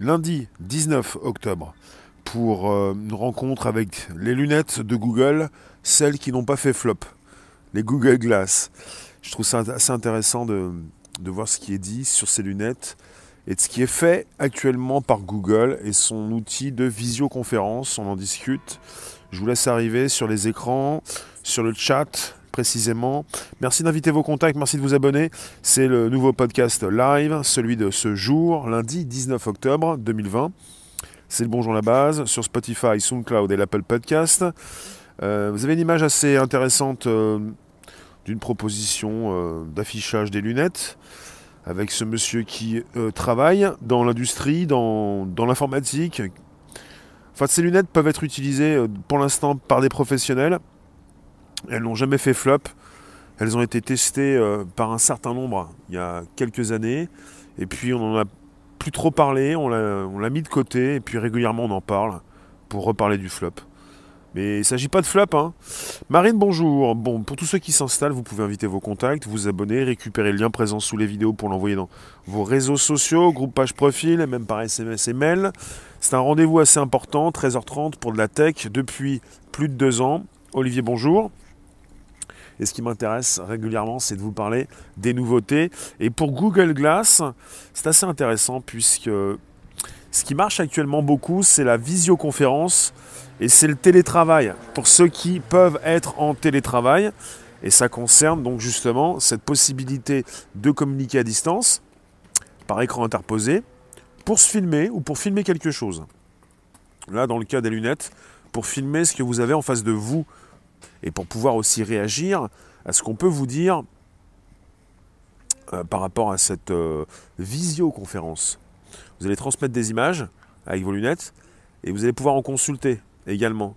lundi 19 octobre pour euh, une rencontre avec les lunettes de Google, celles qui n'ont pas fait flop, les Google Glass. Je trouve ça assez intéressant de, de voir ce qui est dit sur ces lunettes et de ce qui est fait actuellement par Google et son outil de visioconférence. On en discute. Je vous laisse arriver sur les écrans, sur le chat précisément. Merci d'inviter vos contacts, merci de vous abonner. C'est le nouveau podcast live, celui de ce jour, lundi 19 octobre 2020. C'est le Bonjour la base sur Spotify, SoundCloud et l'Apple Podcast. Euh, vous avez une image assez intéressante euh, d'une proposition euh, d'affichage des lunettes avec ce monsieur qui travaille dans l'industrie, dans, dans l'informatique. Enfin, ces lunettes peuvent être utilisées pour l'instant par des professionnels. Elles n'ont jamais fait flop. Elles ont été testées euh, par un certain nombre il y a quelques années. Et puis on n'en a plus trop parlé, on l'a mis de côté, et puis régulièrement on en parle pour reparler du flop. Mais il ne s'agit pas de flop. Hein. Marine, bonjour. Bon, pour tous ceux qui s'installent, vous pouvez inviter vos contacts, vous abonner, récupérer le lien présent sous les vidéos pour l'envoyer dans vos réseaux sociaux, groupe page profil, et même par SMS et mail. C'est un rendez-vous assez important, 13h30 pour de la tech depuis plus de deux ans. Olivier, bonjour. Et ce qui m'intéresse régulièrement, c'est de vous parler des nouveautés. Et pour Google Glass, c'est assez intéressant puisque ce qui marche actuellement beaucoup, c'est la visioconférence et c'est le télétravail. Pour ceux qui peuvent être en télétravail, et ça concerne donc justement cette possibilité de communiquer à distance par écran interposé pour se filmer ou pour filmer quelque chose. Là, dans le cas des lunettes, pour filmer ce que vous avez en face de vous et pour pouvoir aussi réagir à ce qu'on peut vous dire euh, par rapport à cette euh, visioconférence. Vous allez transmettre des images avec vos lunettes et vous allez pouvoir en consulter également.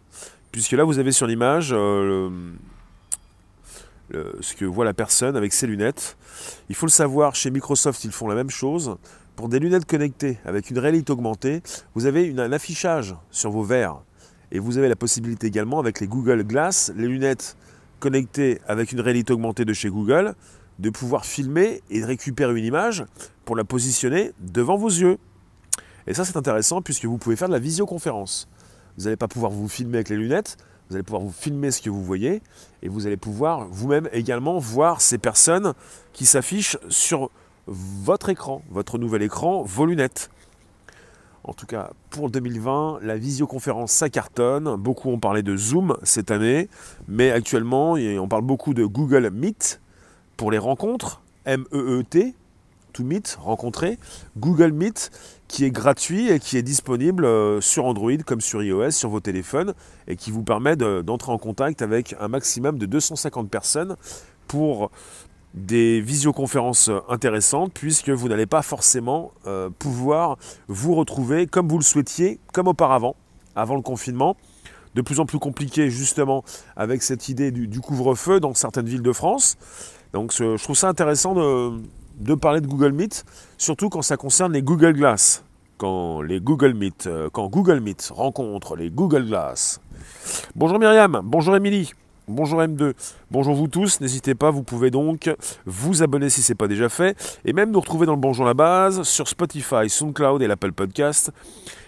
Puisque là, vous avez sur l'image euh, ce que voit la personne avec ses lunettes. Il faut le savoir, chez Microsoft, ils font la même chose. Pour des lunettes connectées avec une réalité augmentée, vous avez un affichage sur vos verres et vous avez la possibilité également avec les Google Glass, les lunettes connectées avec une réalité augmentée de chez Google, de pouvoir filmer et de récupérer une image pour la positionner devant vos yeux. Et ça c'est intéressant puisque vous pouvez faire de la visioconférence. Vous n'allez pas pouvoir vous filmer avec les lunettes, vous allez pouvoir vous filmer ce que vous voyez et vous allez pouvoir vous-même également voir ces personnes qui s'affichent sur votre écran, votre nouvel écran, vos lunettes. En tout cas, pour 2020, la visioconférence, ça cartonne. Beaucoup ont parlé de Zoom cette année, mais actuellement, on parle beaucoup de Google Meet pour les rencontres, M-E-E-T, to meet, rencontrer. Google Meet, qui est gratuit et qui est disponible euh, sur Android comme sur iOS, sur vos téléphones, et qui vous permet d'entrer en contact avec un maximum de 250 personnes pour des visioconférences intéressantes puisque vous n'allez pas forcément euh, pouvoir vous retrouver comme vous le souhaitiez, comme auparavant, avant le confinement. De plus en plus compliqué justement avec cette idée du, couvre-feu dans certaines villes de France. Donc je trouve ça intéressant de, parler de Google Meet, surtout quand ça concerne les Google Glass. Quand les Google Meet, euh, quand Google Meet rencontre les Google Glass. Bonjour Myriam, bonjour Émilie. Bonjour M2, bonjour vous tous, n'hésitez pas, vous pouvez donc vous abonner si ce n'est pas déjà fait, et même nous retrouver dans le Bonjour la base sur Spotify, SoundCloud et l'Apple Podcast.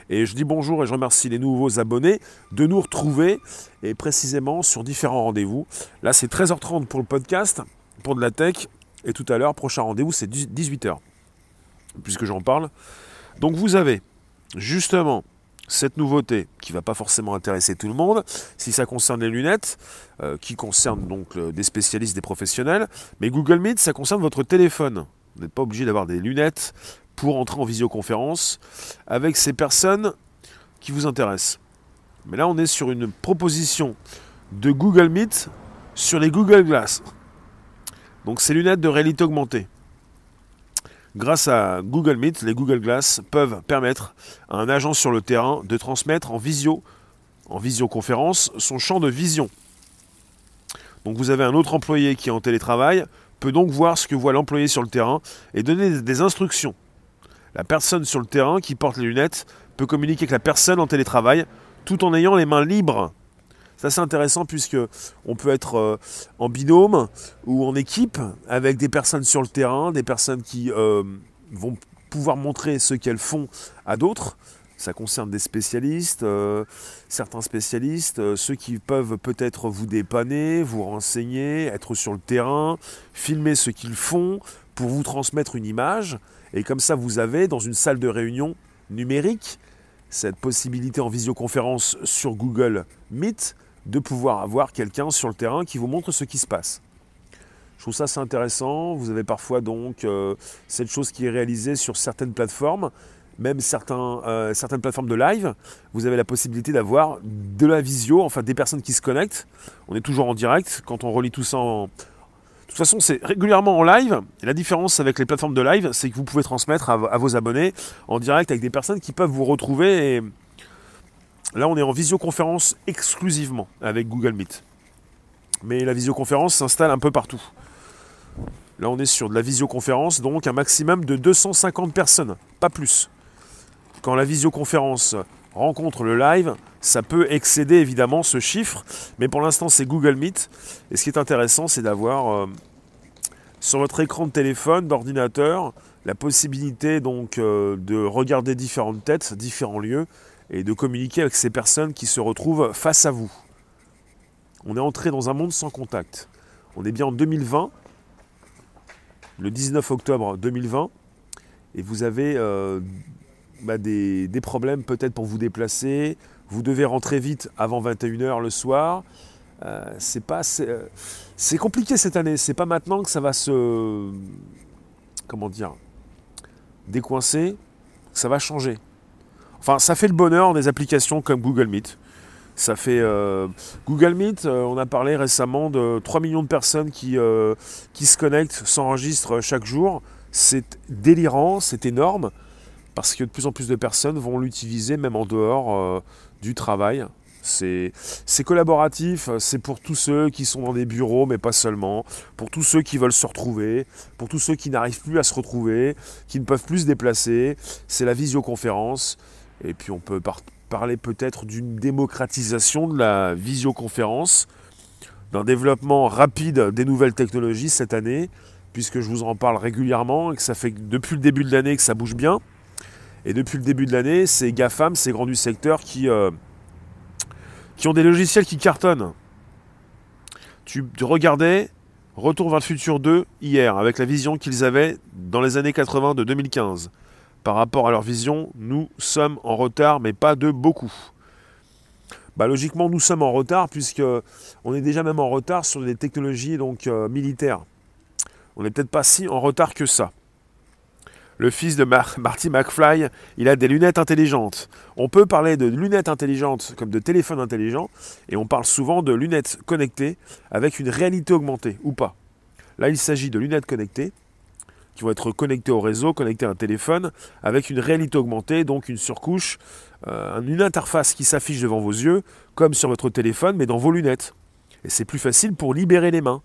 Et je dis bonjour et je remercie les nouveaux abonnés de nous retrouver, et précisément sur différents rendez-vous. Là c'est 13h30 pour le podcast, pour de la tech, et tout à l'heure, prochain rendez-vous c'est 18h, puisque j'en parle. Donc vous avez justement cette nouveauté qui ne va pas forcément intéresser tout le monde, si ça concerne les lunettes, euh, qui concerne donc des spécialistes, des professionnels, mais Google Meet, ça concerne votre téléphone. Vous n'êtes pas obligé d'avoir des lunettes pour entrer en visioconférence avec ces personnes qui vous intéressent. Mais là, on est sur une proposition de Google Meet sur les Google Glass. Donc ces lunettes de réalité augmentée. Grâce à Google Meet, les Google Glass peuvent permettre à un agent sur le terrain de transmettre en visio, en visioconférence, son champ de vision. Donc vous avez un autre employé qui est en télétravail, peut donc voir ce que voit l'employé sur le terrain et donner des instructions. La personne sur le terrain qui porte les lunettes peut communiquer avec la personne en télétravail tout en ayant les mains libres c'est assez intéressant puisque on peut être euh, en binôme ou en équipe avec des personnes sur le terrain, des personnes qui euh, vont pouvoir montrer ce qu'elles font à d'autres. Ça concerne des spécialistes, euh, certains spécialistes, ceux qui peuvent peut-être vous dépanner, vous renseigner, être sur le terrain, filmer ce qu'ils font pour vous transmettre une image. Et comme ça, vous avez dans une salle de réunion numérique cette possibilité en visioconférence sur Google Meet de pouvoir avoir quelqu'un sur le terrain qui vous montre ce qui se passe. Je trouve ça assez intéressant. Vous avez parfois donc euh, cette chose qui est réalisée sur certaines plateformes même euh, certaines plateformes de live, vous avez la possibilité d'avoir de la visio, enfin des personnes qui se connectent. On est toujours en direct. Quand on relie tout ça. De toute façon, c'est régulièrement en live. La différence avec les plateformes de live, c'est que vous pouvez transmettre à, vos abonnés en direct avec des personnes qui peuvent vous retrouver. Et là, on est en visioconférence exclusivement avec Google Meet. Mais la visioconférence s'installe un peu partout. Là, on est sur de la visioconférence, donc un maximum de 250 personnes, pas plus quand la visioconférence rencontre le live, ça peut excéder évidemment ce chiffre, mais pour l'instant c'est Google Meet. Et ce qui est intéressant, c'est d'avoir euh, sur votre écran de téléphone, d'ordinateur, la possibilité donc euh, de regarder différentes têtes, différents lieux, et de communiquer avec ces personnes qui se retrouvent face à vous. On est entré dans un monde sans contact. On est bien en 2020, le 19 octobre 2020, et vous avez euh, bah, des, problèmes peut-être pour vous déplacer. Vous devez rentrer vite avant 21h le soir. Euh, euh, c'est compliqué cette année. C'est pas maintenant que ça va se comment dire décoincer. ça va changer. Enfin, ça fait le bonheur des applications comme Google Meet. Ça fait euh, Google Meet. on a parlé récemment de 3 millions de personnes qui, qui se connectent, s'enregistrent chaque jour. C'est délirant, c'est énorme parce que de plus en plus de personnes vont l'utiliser même en dehors euh, du travail. C'est collaboratif, c'est pour tous ceux qui sont dans des bureaux, mais pas seulement, pour tous ceux qui veulent se retrouver, pour tous ceux qui n'arrivent plus à se retrouver, qui ne peuvent plus se déplacer. C'est la visioconférence. Et puis on peut parler peut-être d'une démocratisation de la visioconférence, d'un développement rapide des nouvelles technologies cette année, puisque je vous en parle régulièrement et que ça fait depuis le début de l'année que ça bouge bien. Et depuis le début de l'année, c'est GAFAM, ces grands du secteur, qui, euh, qui ont des logiciels qui cartonnent. Tu, regardais Retour vers le futur 2 hier, avec la vision qu'ils avaient dans les années 80 de 2015. Par rapport à leur vision, nous sommes en retard, mais pas de beaucoup. Bah, logiquement, nous sommes en retard, puisque on est déjà même en retard sur des technologies donc, euh, militaires. On n'est peut-être pas si en retard que ça le fils de Marty McFly, il a des lunettes intelligentes. On peut parler de lunettes intelligentes comme de téléphones intelligents, et on parle souvent de lunettes connectées avec une réalité augmentée, ou pas. Là, il s'agit de lunettes connectées, qui vont être connectées au réseau, connectées à un téléphone, avec une réalité augmentée, donc une surcouche, euh, une interface qui s'affiche devant vos yeux, comme sur votre téléphone, mais dans vos lunettes. Et c'est plus facile pour libérer les mains.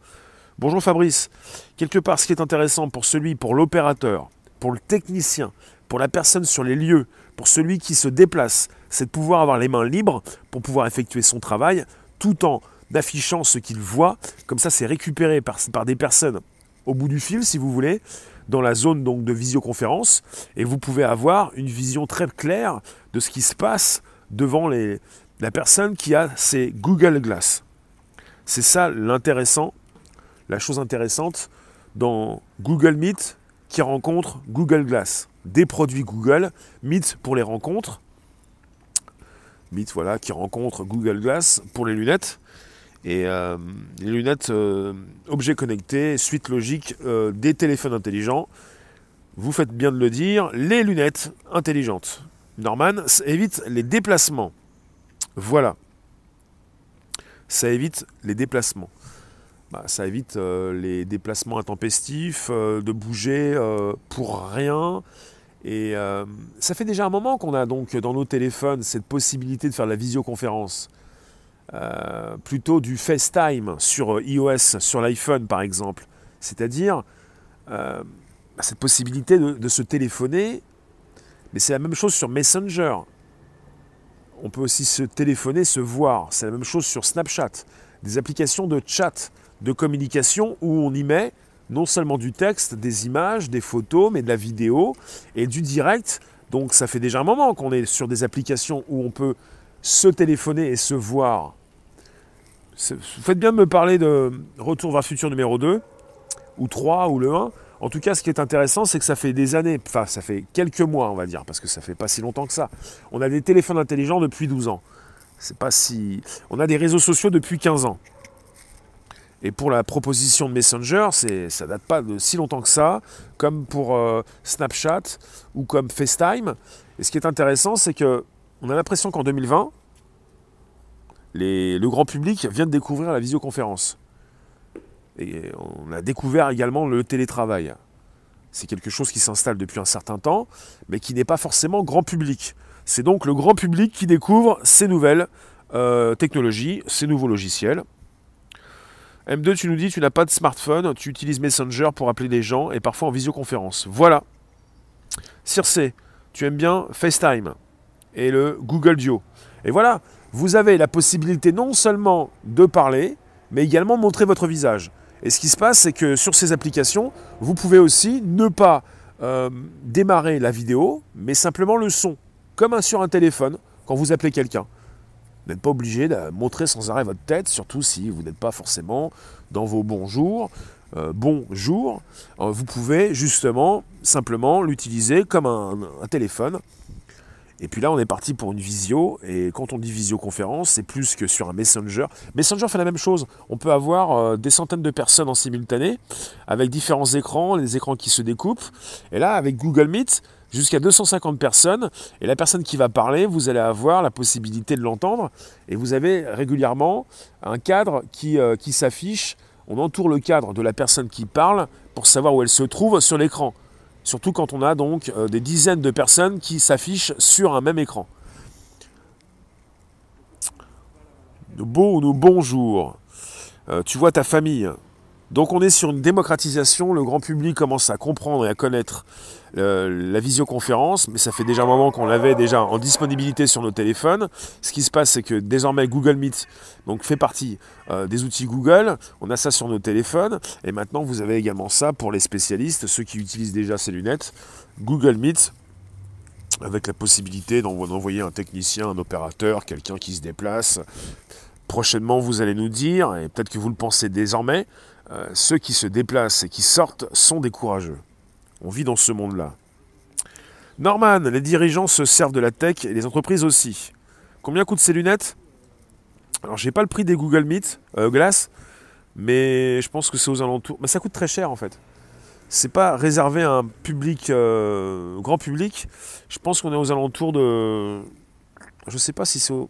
Bonjour Fabrice. Quelque part, ce qui est intéressant pour celui, pour l'opérateur, pour le technicien, pour la personne sur les lieux, pour celui qui se déplace, c'est de pouvoir avoir les mains libres pour pouvoir effectuer son travail tout en affichant ce qu'il voit. Comme ça, c'est récupéré par, par, des personnes au bout du fil, si vous voulez, dans la zone donc, de visioconférence. Et vous pouvez avoir une vision très claire de ce qui se passe devant les, la personne qui a ses Google Glass. C'est ça l'intéressant, la chose intéressante dans Google Meet, qui rencontre Google Glass. Des produits Google, Meet pour les rencontres. Meet, voilà, qui rencontre Google Glass pour les lunettes. Et euh, les lunettes euh, objets connectés, suite logique euh, des téléphones intelligents. Vous faites bien de le dire, les lunettes intelligentes. Norman, ça évite les déplacements. Voilà. Ça évite les déplacements. Bah, ça évite les déplacements intempestifs, de bouger pour rien. Et ça fait déjà un moment qu'on a donc dans nos téléphones cette possibilité de faire la visioconférence. Plutôt du FaceTime sur iOS, sur l'iPhone par exemple. C'est-à-dire bah, cette possibilité de, de se téléphoner, mais c'est la même chose sur Messenger. On peut aussi se téléphoner, se voir. C'est la même chose sur Snapchat. Des applications de chat de communication où on y met non seulement du texte, des images, des photos, mais de la vidéo et du direct. Donc ça fait déjà un moment qu'on est sur des applications où on peut se téléphoner et se voir. Vous faites bien de me parler de Retour vers le futur numéro 2, ou 3, ou le 1. En tout cas, ce qui est intéressant, c'est que ça fait des années, enfin ça fait quelques mois, on va dire, parce que ça fait pas si longtemps que ça. On a des téléphones intelligents depuis 12 ans. C'est pas si. On a des réseaux sociaux depuis 15 ans. Et pour la proposition de Messenger, ça date pas de si longtemps que ça, comme pour euh, Snapchat ou comme FaceTime. Et ce qui est intéressant, c'est que on a l'impression qu'en 2020, le grand public vient de découvrir la visioconférence. Et on a découvert également le télétravail. C'est quelque chose qui s'installe depuis un certain temps, mais qui n'est pas forcément grand public. C'est donc le grand public qui découvre ces nouvelles euh, technologies, ces nouveaux logiciels. M2, tu nous dis, tu n'as pas de smartphone, tu utilises Messenger pour appeler les gens et parfois en visioconférence. Voilà. Circe, tu aimes bien FaceTime et le Google Duo. Et voilà, vous avez la possibilité non seulement de parler, mais également montrer votre visage. Et ce qui se passe, c'est que sur ces applications, vous pouvez aussi ne pas euh, démarrer la vidéo, mais simplement le son, comme sur un téléphone quand vous appelez quelqu'un. Vous n'êtes pas obligé de montrer sans arrêt votre tête, surtout si vous n'êtes pas forcément dans vos bons jours. Euh, bonjour, euh, vous pouvez justement simplement l'utiliser comme un, téléphone. Et puis là, on est parti pour une visio. Et quand on dit visioconférence, c'est plus que sur un Messenger. Messenger fait la même chose. On peut avoir euh, des centaines de personnes en simultané, avec différents écrans, les écrans qui se découpent. Et là, avec Google Meet, jusqu'à 250 personnes. Et la personne qui va parler, vous allez avoir la possibilité de l'entendre. Et vous avez régulièrement un cadre qui, euh, qui s'affiche. On entoure le cadre de la personne qui parle pour savoir où elle se trouve sur l'écran. Surtout quand on a donc euh, des dizaines de personnes qui s'affichent sur un même écran. Nos beaux nos bonjours. Euh, tu vois ta famille. Donc on est sur une démocratisation, le grand public commence à comprendre et à connaître euh, la visioconférence, mais ça fait déjà un moment qu'on l'avait déjà en disponibilité sur nos téléphones. Ce qui se passe, c'est que désormais Google Meet donc, fait partie euh, des outils Google, on a ça sur nos téléphones, et maintenant vous avez également ça pour les spécialistes, ceux qui utilisent déjà ces lunettes, Google Meet, avec la possibilité d'envoyer un technicien, un opérateur, quelqu'un qui se déplace. Prochainement, vous allez nous dire, et peut-être que vous le pensez désormais, euh, ceux qui se déplacent et qui sortent sont des courageux. On vit dans ce monde-là. Norman, les dirigeants se servent de la tech et les entreprises aussi. Combien coûtent ces lunettes? Alors, j'ai pas le prix des Google Meet euh, Glass, mais je pense que c'est aux alentours. Mais ça coûte très cher en fait. C'est pas réservé à un public euh, grand public. Je pense qu'on est aux alentours de. Je sais pas si c'est au.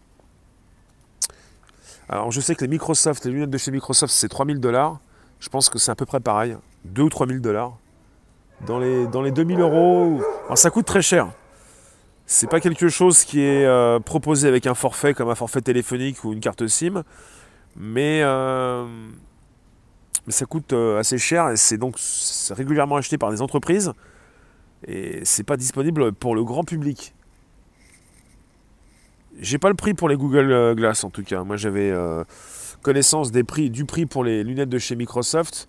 Alors, je sais que les Microsoft, les lunettes de chez Microsoft, c'est 3000 dollars. Je pense que c'est à peu près pareil. 2 ou 3 000 dollars. Dans les, dans les 2000 euros. Alors ça coûte très cher. C'est pas quelque chose qui est euh, proposé avec un forfait comme un forfait téléphonique ou une carte SIM. Mais, euh, ça coûte euh, assez cher et c'est donc régulièrement acheté par des entreprises. Et c'est pas disponible pour le grand public. J'ai pas le prix pour les Google Glass en tout cas. Moi j'avais connaissance des prix, du prix pour les lunettes de chez Microsoft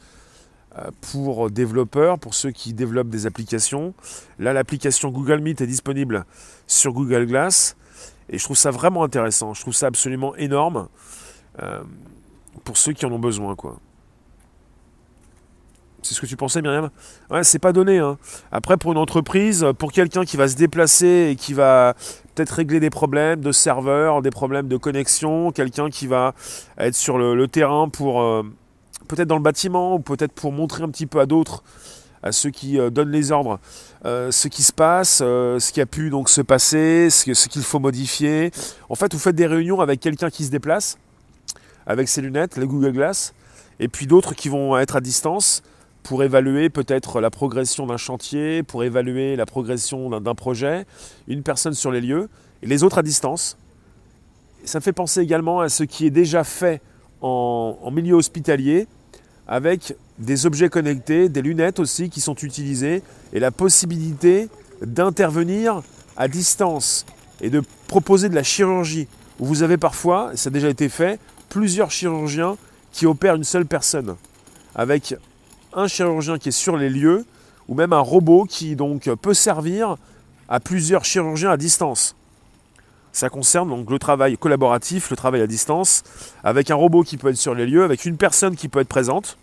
euh, pour développeurs, pour ceux qui développent des applications. Là, l'application Google Meet est disponible sur Google Glass et je trouve ça vraiment intéressant. Je trouve ça absolument énorme euh, pour ceux qui en ont besoin, quoi. C'est ce que tu pensais, Myriam? Ouais, c'est pas donné. Hein. Après, pour une entreprise, pour quelqu'un qui va se déplacer et qui va peut-être régler des problèmes de serveur, des problèmes de connexion, quelqu'un qui va être sur le, terrain pour euh, peut-être dans le bâtiment ou peut-être pour montrer un petit peu à d'autres, à ceux qui euh, donnent les ordres, euh, ce qui se passe, ce qui a pu donc se passer, ce, ce qu'il faut modifier. En fait, vous faites des réunions avec quelqu'un qui se déplace, avec ses lunettes, les Google Glass, et puis d'autres qui vont être à distance pour évaluer peut-être la progression d'un chantier, pour évaluer la progression d'un projet, une personne sur les lieux, et les autres à distance. Ça fait penser également à ce qui est déjà fait en, milieu hospitalier, avec des objets connectés, des lunettes aussi qui sont utilisées, et la possibilité d'intervenir à distance et de proposer de la chirurgie, où vous avez parfois, ça a déjà été fait, plusieurs chirurgiens qui opèrent une seule personne, avec un chirurgien qui est sur les lieux, ou même un robot qui donc peut servir à plusieurs chirurgiens à distance. Ça concerne donc le travail collaboratif, le travail à distance, avec un robot qui peut être sur les lieux, avec une personne qui peut être présente.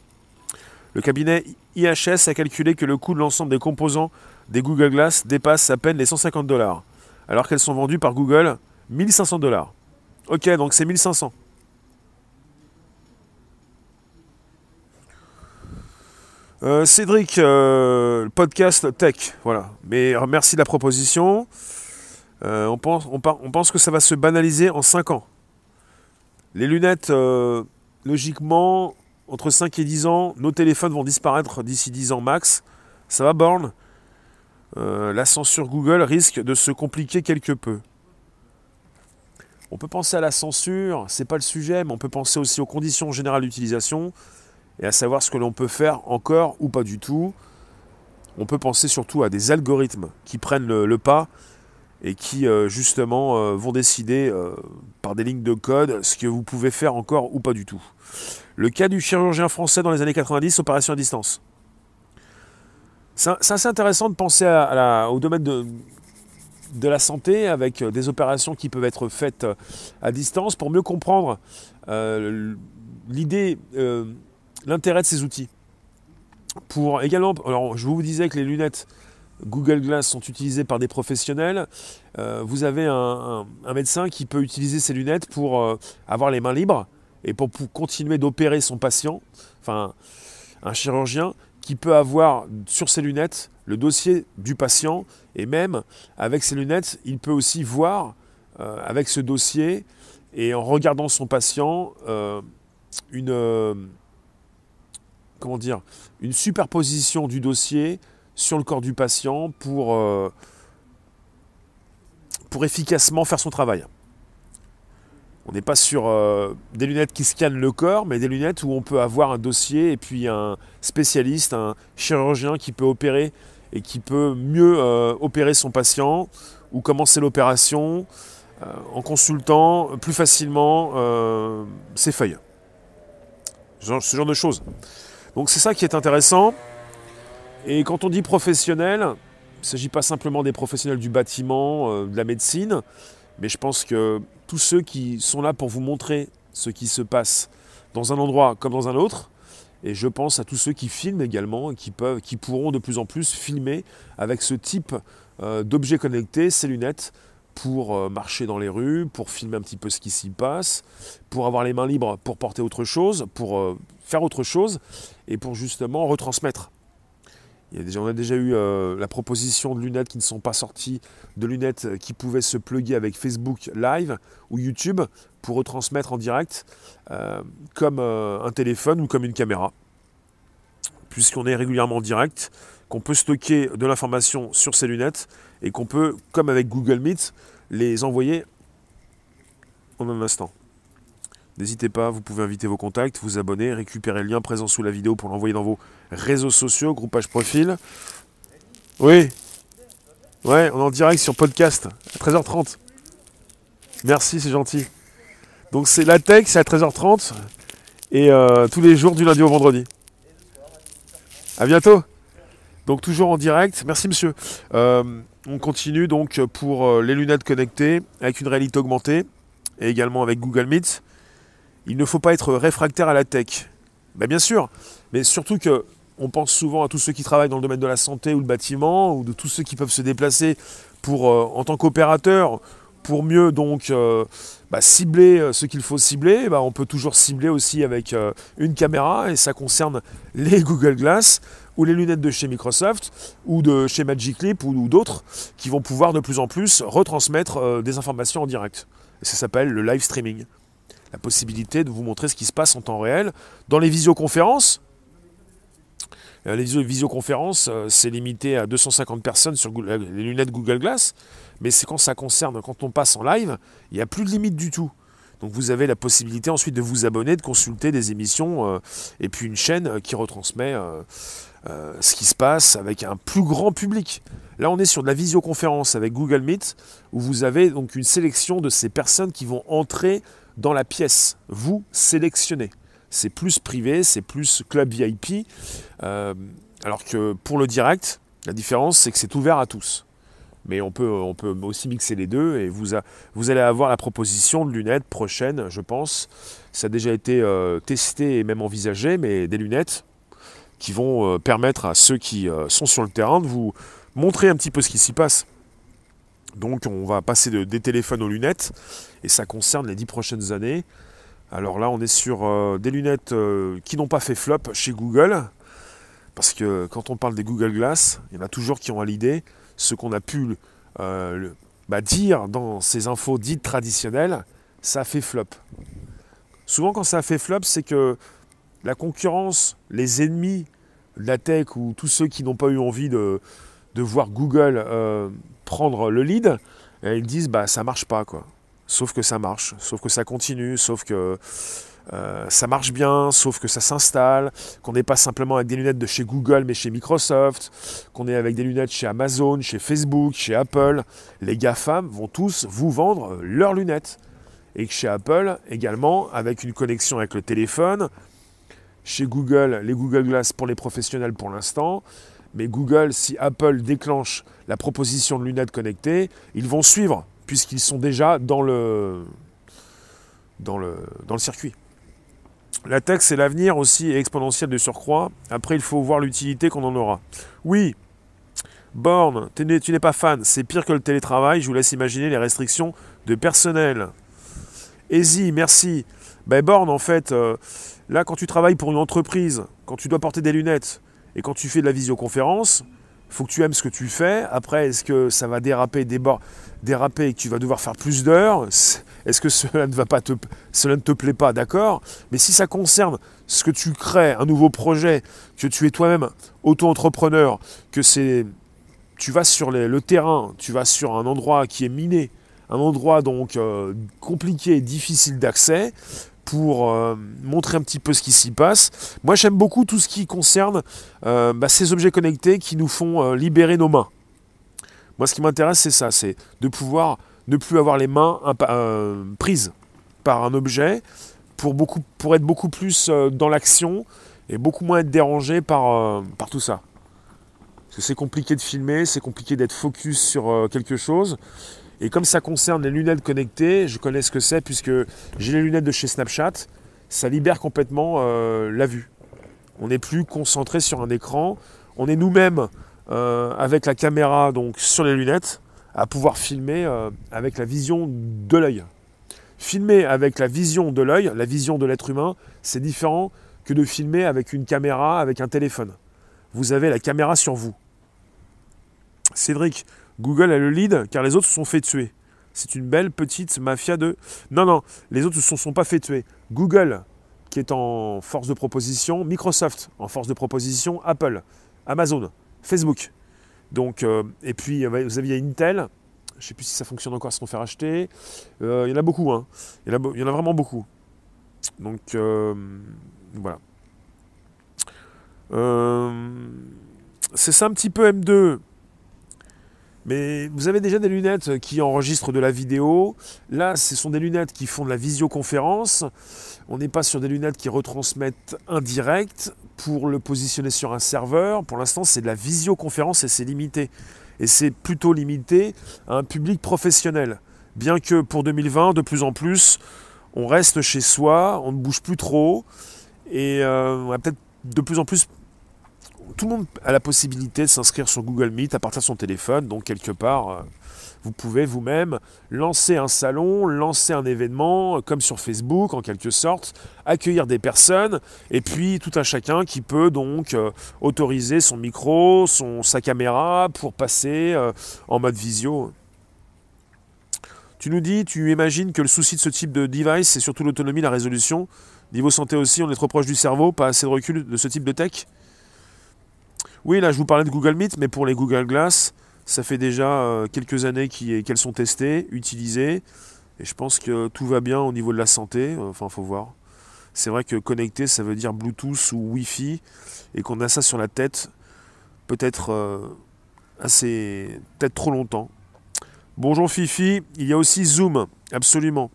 Le cabinet IHS a calculé que le coût de l'ensemble des composants des Google Glass dépasse à peine les 150 dollars, alors qu'elles sont vendues par Google 1500 dollars. Ok, donc c'est 1500. Euh, Cédric, euh, podcast tech, voilà. Mais merci de la proposition. Euh, on, pense, on, pense, que ça va se banaliser en 5 ans. Les lunettes, logiquement, entre 5 et 10 ans, nos téléphones vont disparaître d'ici 10 ans max. Ça va, Born? La censure Google risque de se compliquer quelque peu. On peut penser à la censure, c'est pas le sujet, mais on peut penser aussi aux conditions générales d'utilisation et à savoir ce que l'on peut faire encore ou pas du tout. On peut penser surtout à des algorithmes qui prennent le, pas et qui euh, justement euh, vont décider euh, par des lignes de code ce que vous pouvez faire encore ou pas du tout. Le cas du chirurgien français dans les années 90, opération à distance. C'est assez intéressant de penser au domaine de, de la santé avec des opérations qui peuvent être faites à distance pour mieux comprendre l'idée l'intérêt de ces outils. Pour également, alors je vous disais que les lunettes Google Glass sont utilisées par des professionnels. Euh, vous avez un, médecin qui peut utiliser ces lunettes pour euh, avoir les mains libres et pour, continuer d'opérer son patient. Enfin, un chirurgien qui peut avoir sur ses lunettes le dossier du patient et même avec ses lunettes, il peut aussi voir euh, avec ce dossier et en regardant son patient une comment dire, une superposition du dossier sur le corps du patient pour, euh, efficacement faire son travail. On n'est pas sur euh, des lunettes qui scannent le corps, mais des lunettes où on peut avoir un dossier et puis un spécialiste, un chirurgien qui peut opérer et qui peut mieux euh, opérer son patient ou commencer l'opération en consultant plus facilement ses feuilles. ce genre de choses. Donc c'est ça qui est intéressant. Et quand on dit professionnel, il ne s'agit pas simplement des professionnels du bâtiment, euh, de la médecine, mais je pense que tous ceux qui sont là pour vous montrer ce qui se passe dans un endroit comme dans un autre, et je pense à tous ceux qui filment également qui, peuvent, qui pourront de plus en plus filmer avec ce type euh, d'objets connectés, ces lunettes, pour euh, marcher dans les rues, pour filmer un petit peu ce qui s'y passe, pour avoir les mains libres pour porter autre chose, pour faire autre chose et pour justement retransmettre. On a déjà eu euh, la proposition de lunettes qui ne sont pas sorties, de lunettes qui pouvaient se plugger avec Facebook Live ou YouTube pour retransmettre en direct euh, comme euh, un téléphone ou comme une caméra. Puisqu'on est régulièrement en direct, qu'on peut stocker de l'information sur ces lunettes et qu'on peut, comme avec Google Meet, les envoyer en même instant. N'hésitez pas, vous pouvez inviter vos contacts, vous abonner, récupérer le lien présent sous la vidéo pour l'envoyer dans vos réseaux sociaux, groupage profil. Oui. Ouais, on est en direct sur podcast à 13h30. Merci, c'est gentil. Donc c'est la tech, c'est à 13h30 et euh, tous les jours du lundi au vendredi. À bientôt. Donc toujours en direct. Merci monsieur. Euh, on continue donc pour euh, les lunettes connectées avec une réalité augmentée et également avec Google Meet il ne faut pas être réfractaire à la tech. Ben, bien sûr, mais surtout que on pense souvent à tous ceux qui travaillent dans le domaine de la santé ou le bâtiment, ou de tous ceux qui peuvent se déplacer euh, en tant qu'opérateur, pour mieux donc euh, bah, cibler euh, ce qu'il faut cibler. Bah, on peut toujours cibler aussi avec une caméra, et ça concerne les Google Glass ou les lunettes de chez Microsoft ou de chez Magic Leap ou, d'autres qui vont pouvoir de plus en plus retransmettre des informations en direct. Ça s'appelle le live streaming la possibilité de vous montrer ce qui se passe en temps réel. Dans les visioconférences, euh, les visioconférences, euh, c'est limité à 250 personnes sur les lunettes Google Glass, mais c'est quand ça concerne, quand on passe en live, il n'y a plus de limite du tout. Donc vous avez la possibilité ensuite de vous abonner, de consulter des émissions euh, et puis une chaîne qui retransmet ce qui se passe avec un plus grand public. Là, on est sur de la visioconférence avec Google Meet où vous avez donc une sélection de ces personnes qui vont entrer dans la pièce. Vous sélectionnez. c'est plus privé, c'est plus club VIP. Euh, alors que pour le direct, la différence, c'est que c'est ouvert à tous. Mais on peut, on peut aussi mixer les deux et vous, vous allez avoir la proposition de lunettes prochaines, je pense. Ça a déjà été euh, testé et même envisagé, mais des lunettes qui vont euh, permettre à ceux qui sont sur le terrain de vous montrer un petit peu ce qui s'y passe. Donc on va passer de, des téléphones aux lunettes et ça concerne les dix prochaines années. Alors là on est sur euh, des lunettes euh, qui n'ont pas fait flop chez Google. Parce que quand on parle des Google Glass, il y en a toujours qui ont à l'idée ce qu'on a pu euh, bah, dire dans ces infos dites traditionnelles, ça fait flop. Souvent quand ça fait flop, c'est que la concurrence, les ennemis de la tech ou tous ceux qui n'ont pas eu envie de, voir Google prendre le lead, et ils disent bah ça marche pas quoi. Sauf que ça marche, sauf que ça continue, sauf que euh, ça marche bien, sauf que ça s'installe, qu'on n'est pas simplement avec des lunettes de chez Google, mais chez Microsoft, qu'on est avec des lunettes chez Amazon, chez Facebook, chez Apple. Les GAFAM vont tous vous vendre leurs lunettes. Et que chez Apple, également, avec une connexion avec le téléphone, chez Google, les Google Glass pour les professionnels pour l'instant, mais Google, si Apple déclenche la proposition de lunettes connectées, ils vont suivre, puisqu'ils sont déjà dans le, dans le, dans le circuit. La tech, c'est l'avenir aussi exponentiel de surcroît. Après, il faut voir l'utilité qu'on en aura. Oui, Born, tu n'es pas fan, c'est pire que le télétravail. Je vous laisse imaginer les restrictions de personnel. Easy, merci. Ben Born, en fait, euh, là, quand tu travailles pour une entreprise, quand tu dois porter des lunettes, et quand tu fais de la visioconférence, faut que tu aimes ce que tu fais. Après, est-ce que ça va déraper, déraper et que tu vas devoir faire plus d'heures? Est-ce que cela ne, va pas te, cela ne te plaît pas? D'accord. Mais si ça concerne ce que tu crées, un nouveau projet, que tu es toi-même auto-entrepreneur, que c'est, tu vas sur le terrain, tu vas sur un endroit qui est miné, un endroit donc euh, compliqué, difficile d'accès, pour euh, montrer un petit peu ce qui s'y passe. Moi j'aime beaucoup tout ce qui concerne euh, bah, ces objets connectés qui nous font euh, libérer nos mains. Moi ce qui m'intéresse c'est ça, c'est de pouvoir ne plus avoir les mains prises par un objet pour, être beaucoup plus dans l'action et beaucoup moins être dérangé par, par tout ça. Parce que c'est compliqué de filmer, c'est compliqué d'être focus sur quelque chose. Et comme ça concerne les lunettes connectées, je connais ce que c'est puisque j'ai les lunettes de chez Snapchat, ça libère complètement euh, la vue. On n'est plus concentré sur un écran, on est nous-mêmes euh, avec la caméra donc sur les lunettes à pouvoir filmer euh, avec la vision de l'œil. Filmer avec la vision de l'œil, la vision de l'être humain, c'est différent que de filmer avec une caméra, avec un téléphone. Vous avez la caméra sur vous. Cédric, Google a le lead car les autres se sont fait tuer. C'est une belle petite mafia de... Non, non, les autres ne se sont pas fait tuer. Google, qui est en force de proposition, Microsoft en force de proposition, Apple, Amazon, Facebook. Donc, euh, et puis vous aviez Intel, je ne sais plus si ça fonctionne encore, se sont fait racheter. Euh, il y en a beaucoup, hein. il, y en a, vraiment beaucoup. Donc euh, voilà. c'est ça un petit peu M2. Mais vous avez déjà des lunettes qui enregistrent de la vidéo. Là, ce sont des lunettes qui font de la visioconférence. On n'est pas sur des lunettes qui retransmettent indirect pour le positionner sur un serveur. Pour l'instant, c'est de la visioconférence et c'est limité. Et c'est plutôt limité à un public professionnel. Bien que pour 2020, de plus en plus, on reste chez soi, on ne bouge plus trop. Et euh, on va peut-être de plus en plus tout le monde a la possibilité de s'inscrire sur Google Meet à partir de son téléphone. Donc quelque part, euh, vous pouvez vous-même lancer un salon, lancer un événement, comme sur Facebook en quelque sorte, accueillir des personnes, et puis tout un chacun qui peut donc euh, autoriser son micro, son, sa caméra pour passer euh, en mode visio. Tu nous dis, tu imagines que le souci de ce type de device, c'est surtout l'autonomie, la résolution. Niveau santé aussi, on est trop proche du cerveau, pas assez de recul de ce type de tech? Oui, là, je vous parlais de Google Meet, mais pour les Google Glass, ça fait déjà euh, quelques années qu'elles sont testées, utilisées. Et je pense que tout va bien au niveau de la santé. Enfin, faut voir. C'est vrai que connecté, ça veut dire Bluetooth ou Wi-Fi. Et qu'on a ça sur la tête, peut-être euh, assez. peut-être trop longtemps. Bonjour Fifi, il y a aussi Zoom, absolument.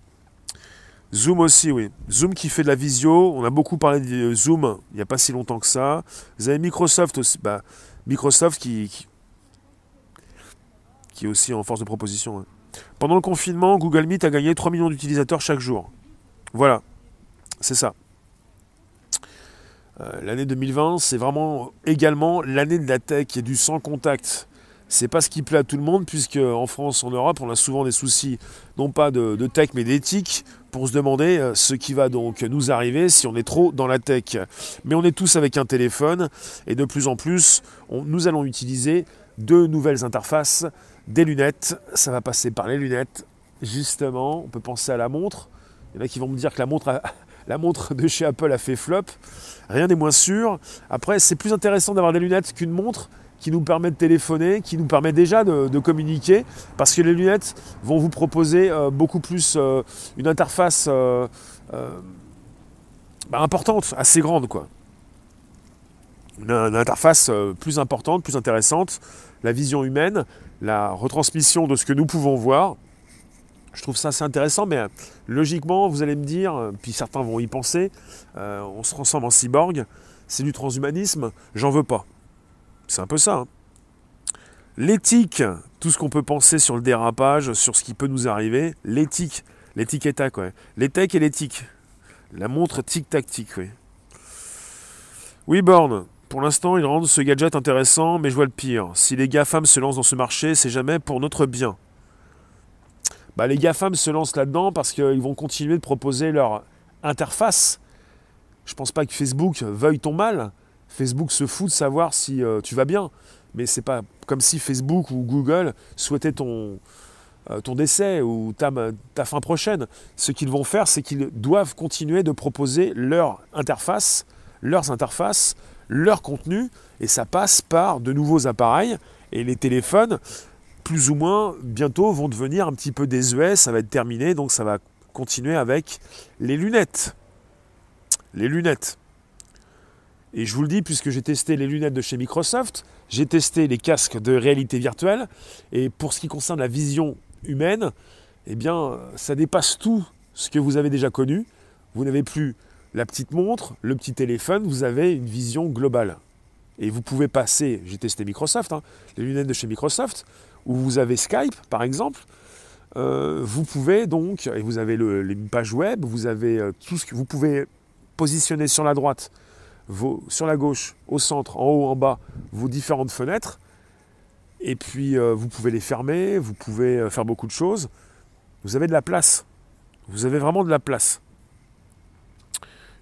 Zoom aussi, oui. Zoom qui fait de la visio. On a beaucoup parlé de Zoom il n'y a pas si longtemps que ça. Vous avez Microsoft aussi. Bah, Microsoft qui, qui, est aussi en force de proposition. Hein. Pendant le confinement, Google Meet a gagné 3 millions d'utilisateurs chaque jour. Voilà, c'est ça. Euh, l'année 2020, c'est vraiment également l'année de la tech et du sans contact. C'est pas ce qui plaît à tout le monde, puisque en France, en Europe, on a souvent des soucis, non pas de, tech, mais d'éthique, pour se demander euh, ce qui va donc nous arriver si on est trop dans la tech. Mais on est tous avec un téléphone, et de plus en plus, nous allons utiliser de nouvelles interfaces, des lunettes. Ça va passer par les lunettes, justement. On peut penser à la montre. Il y en a qui vont me dire que la montre de chez Apple a fait flop. Rien n'est moins sûr. Après, c'est plus intéressant d'avoir des lunettes qu'une montre qui nous permet de téléphoner, qui nous permet déjà de, communiquer, parce que les lunettes vont vous proposer euh, beaucoup plus euh, une interface euh, bah, importante, assez grande, quoi. une interface plus importante, plus intéressante, la vision humaine, la retransmission de ce que nous pouvons voir, je trouve ça assez intéressant, mais logiquement, vous allez me dire, puis certains vont y penser, on se transforme en cyborg, c'est du transhumanisme, j'en veux pas. C'est un peu ça. Hein. L'éthique, tout ce qu'on peut penser sur le dérapage, sur ce qui peut nous arriver, l'éthique, l'éthique est tac, ouais. L'éthique et l'éthique. La montre tic-tac-tic, oui. Oui, Born, pour l'instant, ils rendent ce gadget intéressant, mais je vois le pire. Si les GAFAM se lancent dans ce marché, c'est jamais pour notre bien. Bah, les GAFAM se lancent là-dedans parce qu'ils vont continuer de proposer leur interface. Je pense pas que Facebook veuille ton mal. Facebook se fout de savoir si euh, tu vas bien. Mais c'est pas comme si Facebook ou Google souhaitaient ton, euh, décès ou ta, ta fin prochaine. Ce qu'ils vont faire, c'est qu'ils doivent continuer de proposer leur interface, leurs interfaces, leur contenu, et ça passe par de nouveaux appareils. Et les téléphones, plus ou moins, bientôt vont devenir un petit peu désuets, ça va être terminé, donc ça va continuer avec les lunettes. Les lunettes. Et je vous le dis, puisque j'ai testé les lunettes de chez Microsoft, j'ai testé les casques de réalité virtuelle, et pour ce qui concerne la vision humaine, eh bien, ça dépasse tout ce que vous avez déjà connu. Vous n'avez plus la petite montre, le petit téléphone, vous avez une vision globale. Et vous pouvez passer, j'ai testé Microsoft, hein, les lunettes de chez Microsoft, où vous avez Skype par exemple, euh, vous pouvez donc, et vous avez les pages web, vous avez euh, tout ce que vous pouvez positionner sur la droite, sur la gauche, au centre, en haut, en bas, vos différentes fenêtres. Et puis euh, vous pouvez les fermer, vous pouvez faire beaucoup de choses. Vous avez de la place. Vous avez vraiment de la place.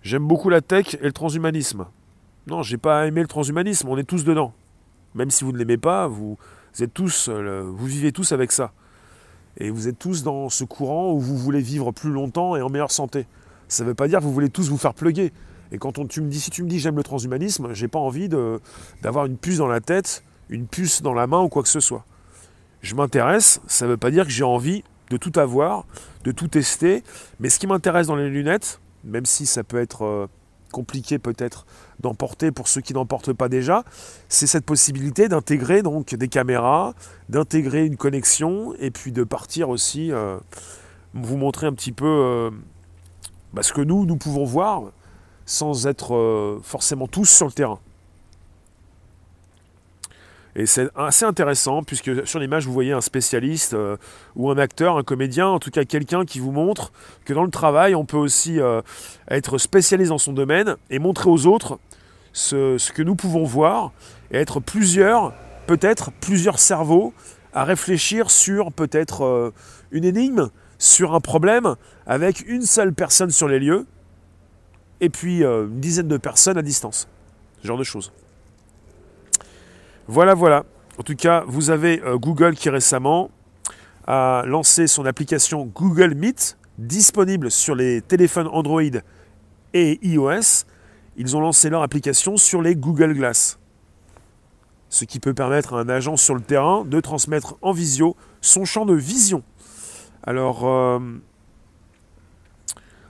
J'aime beaucoup la tech et le transhumanisme. Non, j'ai pas aimé le transhumanisme, on est tous dedans. Même si vous ne l'aimez pas, vous, vous, êtes tous, euh, vous vivez tous avec ça. Et vous êtes tous dans ce courant où vous voulez vivre plus longtemps et en meilleure santé. Ça ne veut pas dire que vous voulez tous vous faire pluguer. Et quand on, tu me dis, si tu me dis j'aime le transhumanisme, j'ai pas envie d'avoir une puce dans la tête, une puce dans la main ou quoi que ce soit. Je m'intéresse, ça ne veut pas dire que j'ai envie de tout avoir, de tout tester. Mais ce qui m'intéresse dans les lunettes, même si ça peut être euh, compliqué peut-être d'emporter pour ceux qui n'en portent pas déjà, c'est cette possibilité d'intégrer donc des caméras, d'intégrer une connexion et puis de partir aussi euh, vous montrer un petit peu euh, bah, ce que nous, nous pouvons voir sans être euh, forcément tous sur le terrain. Et c'est assez intéressant puisque sur l'image vous voyez un spécialiste euh, ou un acteur, un comédien, en tout cas quelqu'un qui vous montre que dans le travail on peut aussi euh, être spécialiste dans son domaine et montrer aux autres ce, que nous pouvons voir et être plusieurs, peut-être plusieurs cerveaux à réfléchir sur peut-être une énigme, sur un problème avec une seule personne sur les lieux et puis une dizaine de personnes à distance. Ce genre de choses. Voilà, voilà. En tout cas, vous avez euh, Google qui récemment a lancé son application Google Meet, disponible sur les téléphones Android et iOS. Ils ont lancé leur application sur les Google Glass. Ce qui peut permettre à un agent sur le terrain de transmettre en visio son champ de vision. Alors, euh,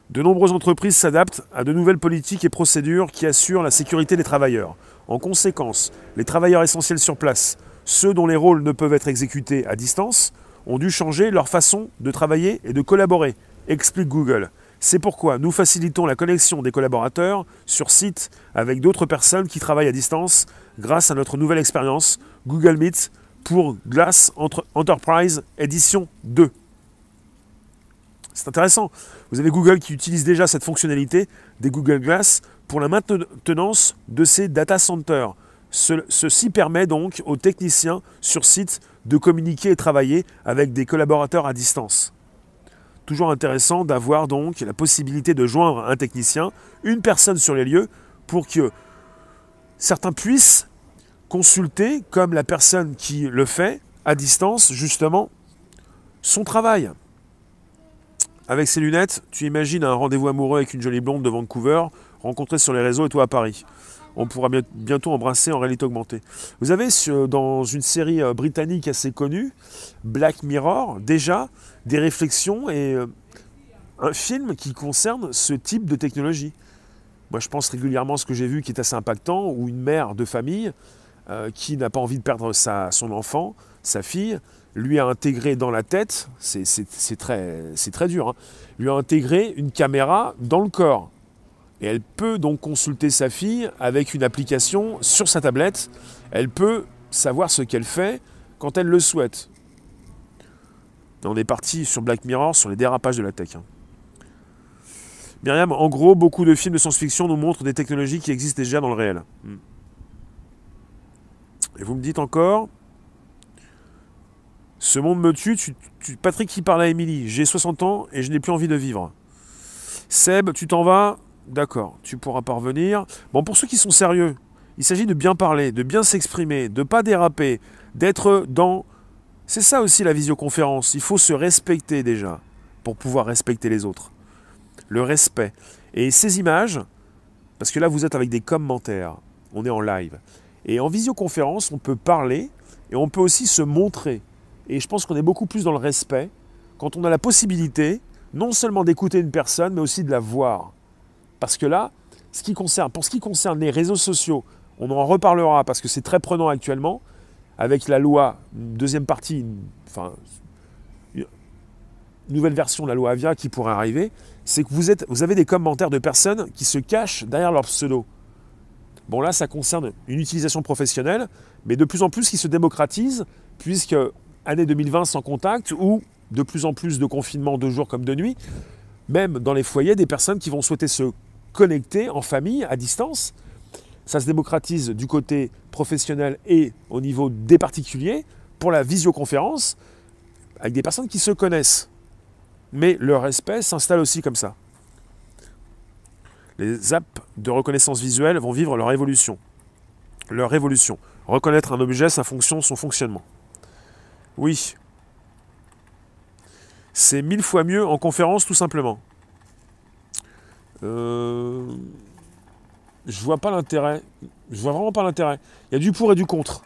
de nombreuses entreprises s'adaptent à de nouvelles politiques et procédures qui assurent la sécurité des travailleurs. En conséquence, les travailleurs essentiels sur place, ceux dont les rôles ne peuvent être exécutés à distance, ont dû changer leur façon de travailler et de collaborer, explique Google. C'est pourquoi nous facilitons la connexion des collaborateurs sur site avec d'autres personnes qui travaillent à distance grâce à notre nouvelle expérience Google Meet pour Glass Enterprise Edition 2. C'est intéressant. Vous avez Google qui utilise déjà cette fonctionnalité des Google Glass pour la maintenance de ses data centers. ceci permet donc aux techniciens sur site de communiquer et travailler avec des collaborateurs à distance. Toujours intéressant d'avoir donc la possibilité de joindre un technicien, une personne sur les lieux, pour que certains puissent consulter, comme la personne qui le fait, à distance, justement, son travail. Avec ses lunettes, tu imagines un rendez-vous amoureux avec une jolie blonde de Vancouver, rencontrée sur les réseaux et toi à Paris. On pourra bientôt embrasser en réalité augmentée. Vous avez dans une série euh, britannique assez connue, Black Mirror, déjà des réflexions et euh, un film qui concerne ce type de technologie. Moi, je pense régulièrement à ce que j'ai vu qui est assez impactant, où une mère de famille euh, qui n'a pas envie de perdre sa, son enfant, sa fille, lui a intégré dans la tête, c'est très, très dur, hein, lui a intégré une caméra dans le corps. Et elle peut donc consulter sa fille avec une application sur sa tablette. Elle peut savoir ce qu'elle fait quand elle le souhaite. On est parti sur Black Mirror, sur les dérapages de la tech. Hein. Myriam, en gros, beaucoup de films de science-fiction nous montrent des technologies qui existent déjà dans le réel. Hmm. Et vous me dites encore, ce monde me tue. Patrick qui parle à Émilie. J'ai 60 ans et je n'ai plus envie de vivre. Seb, tu t'en vas? D'accord, tu pourras pas revenir. Bon, pour ceux qui sont sérieux, il s'agit de bien parler, de bien s'exprimer, de pas déraper, d'être dans. C'est ça aussi la visioconférence. Il faut se respecter déjà pour pouvoir respecter les autres. Le respect. Et ces images, parce que là vous êtes avec des commentaires, on est en live. Et en visioconférence, on peut parler et on peut aussi se montrer. Et je pense qu'on est beaucoup plus dans le respect quand on a la possibilité non seulement d'écouter une personne, mais aussi de la voir. Parce que là, ce qui concerne, pour ce qui concerne les réseaux sociaux, on en reparlera parce que c'est très prenant actuellement, avec la loi, deuxième partie, enfin, une nouvelle version de la loi Avia qui pourrait arriver, c'est que vous, êtes, vous avez des commentaires de personnes qui se cachent derrière leur pseudo. Bon là, ça concerne une utilisation professionnelle, mais de plus en plus qui se démocratise, puisque année 2020 sans contact ou de plus en plus de confinement de jour comme de nuit, même dans les foyers, des personnes qui vont souhaiter se connecter en famille, à distance. Ça se démocratise du côté professionnel et au niveau des particuliers pour la visioconférence avec des personnes qui se connaissent. Mais le respect s'installe aussi comme ça. Les apps de reconnaissance visuelle vont vivre leur évolution. Leur évolution. Reconnaître un objet, sa fonction, son fonctionnement. Oui. C'est mille fois mieux en conférence, tout simplement. Euh, je vois pas l'intérêt. Je vois vraiment pas l'intérêt. Il y a du pour et du contre.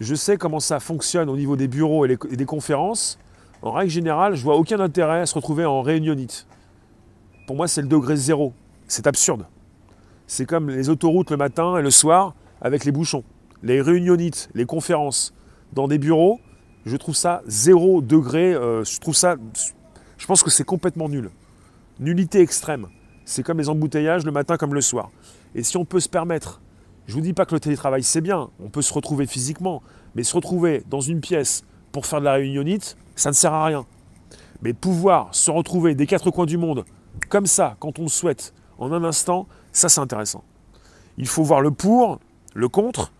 Je sais comment ça fonctionne au niveau des bureaux et, des conférences. En règle générale, je vois aucun intérêt à se retrouver en réunionite. Pour moi, c'est le degré zéro. C'est absurde. C'est comme les autoroutes le matin et le soir avec les bouchons. Les réunionites, les conférences dans des bureaux, je trouve ça zéro degré. Euh, je trouve ça. Je pense que c'est complètement nul. Nullité extrême. C'est comme les embouteillages le matin comme le soir. Et si on peut se permettre, je ne vous dis pas que le télétravail c'est bien, on peut se retrouver physiquement, mais se retrouver dans une pièce pour faire de la réunionite, ça ne sert à rien. Mais pouvoir se retrouver des quatre coins du monde, comme ça, quand on le souhaite, en un instant, ça c'est intéressant. Il faut voir le pour, le contre,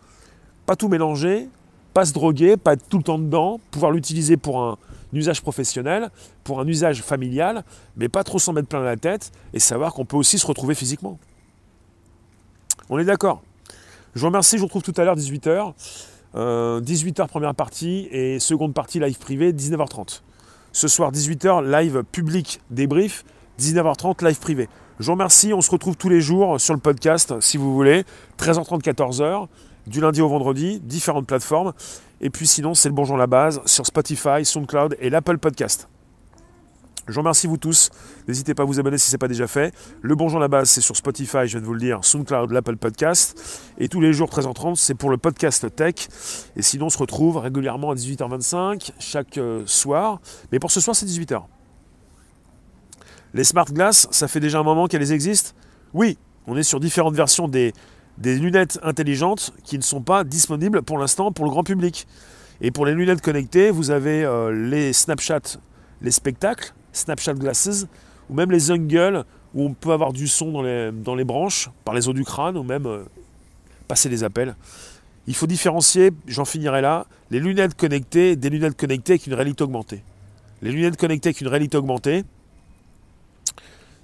pas tout mélanger, pas se droguer, pas être tout le temps dedans, pouvoir l'utiliser pour un, usage professionnel, pour un usage familial, mais pas trop s'en mettre plein la tête et savoir qu'on peut aussi se retrouver physiquement. On est d'accord Je vous remercie, je vous retrouve tout à l'heure 18h. 18h première partie et seconde partie live privé 19h30. Ce soir 18h live public débrief, 19h30 live privé. Je vous remercie, on se retrouve tous les jours sur le podcast si vous voulez, 13h30 14h du lundi au vendredi, différentes plateformes. Et puis sinon, c'est le Bonjour la base sur Spotify, SoundCloud et l'Apple Podcast. Je vous remercie vous tous. N'hésitez pas à vous abonner si ce n'est pas déjà fait. Le Bonjour la base, c'est sur Spotify, je viens de vous le dire, SoundCloud, l'Apple Podcast. Et tous les jours, 13h30, c'est pour le podcast Tech. Et sinon, on se retrouve régulièrement à 18h25, chaque euh, soir. Mais pour ce soir, c'est 18h. Les smart glass, ça fait déjà un moment qu'elles existent? Oui, on est sur différentes versions des, des lunettes intelligentes qui ne sont pas disponibles pour l'instant pour le grand public. Et pour les lunettes connectées, vous avez euh, les Snapchat, les spectacles, Snapchat Glasses, ou même les Ungle, où on peut avoir du son dans les, branches, par les os du crâne, ou même euh, passer des appels. Il faut différencier, j'en finirai là, les lunettes connectées des lunettes connectées avec une réalité augmentée. Les lunettes connectées avec une réalité augmentée,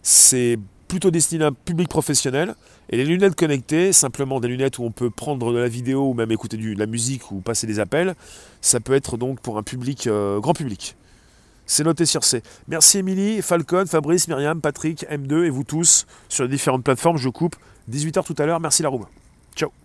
c'est plutôt destiné à un public professionnel. Et les lunettes connectées, simplement des lunettes où on peut prendre de la vidéo ou même écouter de la musique ou passer des appels, ça peut être donc pour un public euh, grand public. C'est noté sur C. Merci Émilie, Falcon, Fabrice, Myriam, Patrick, M2 et vous tous sur les différentes plateformes. Je coupe 18h tout à l'heure. Merci la. Ciao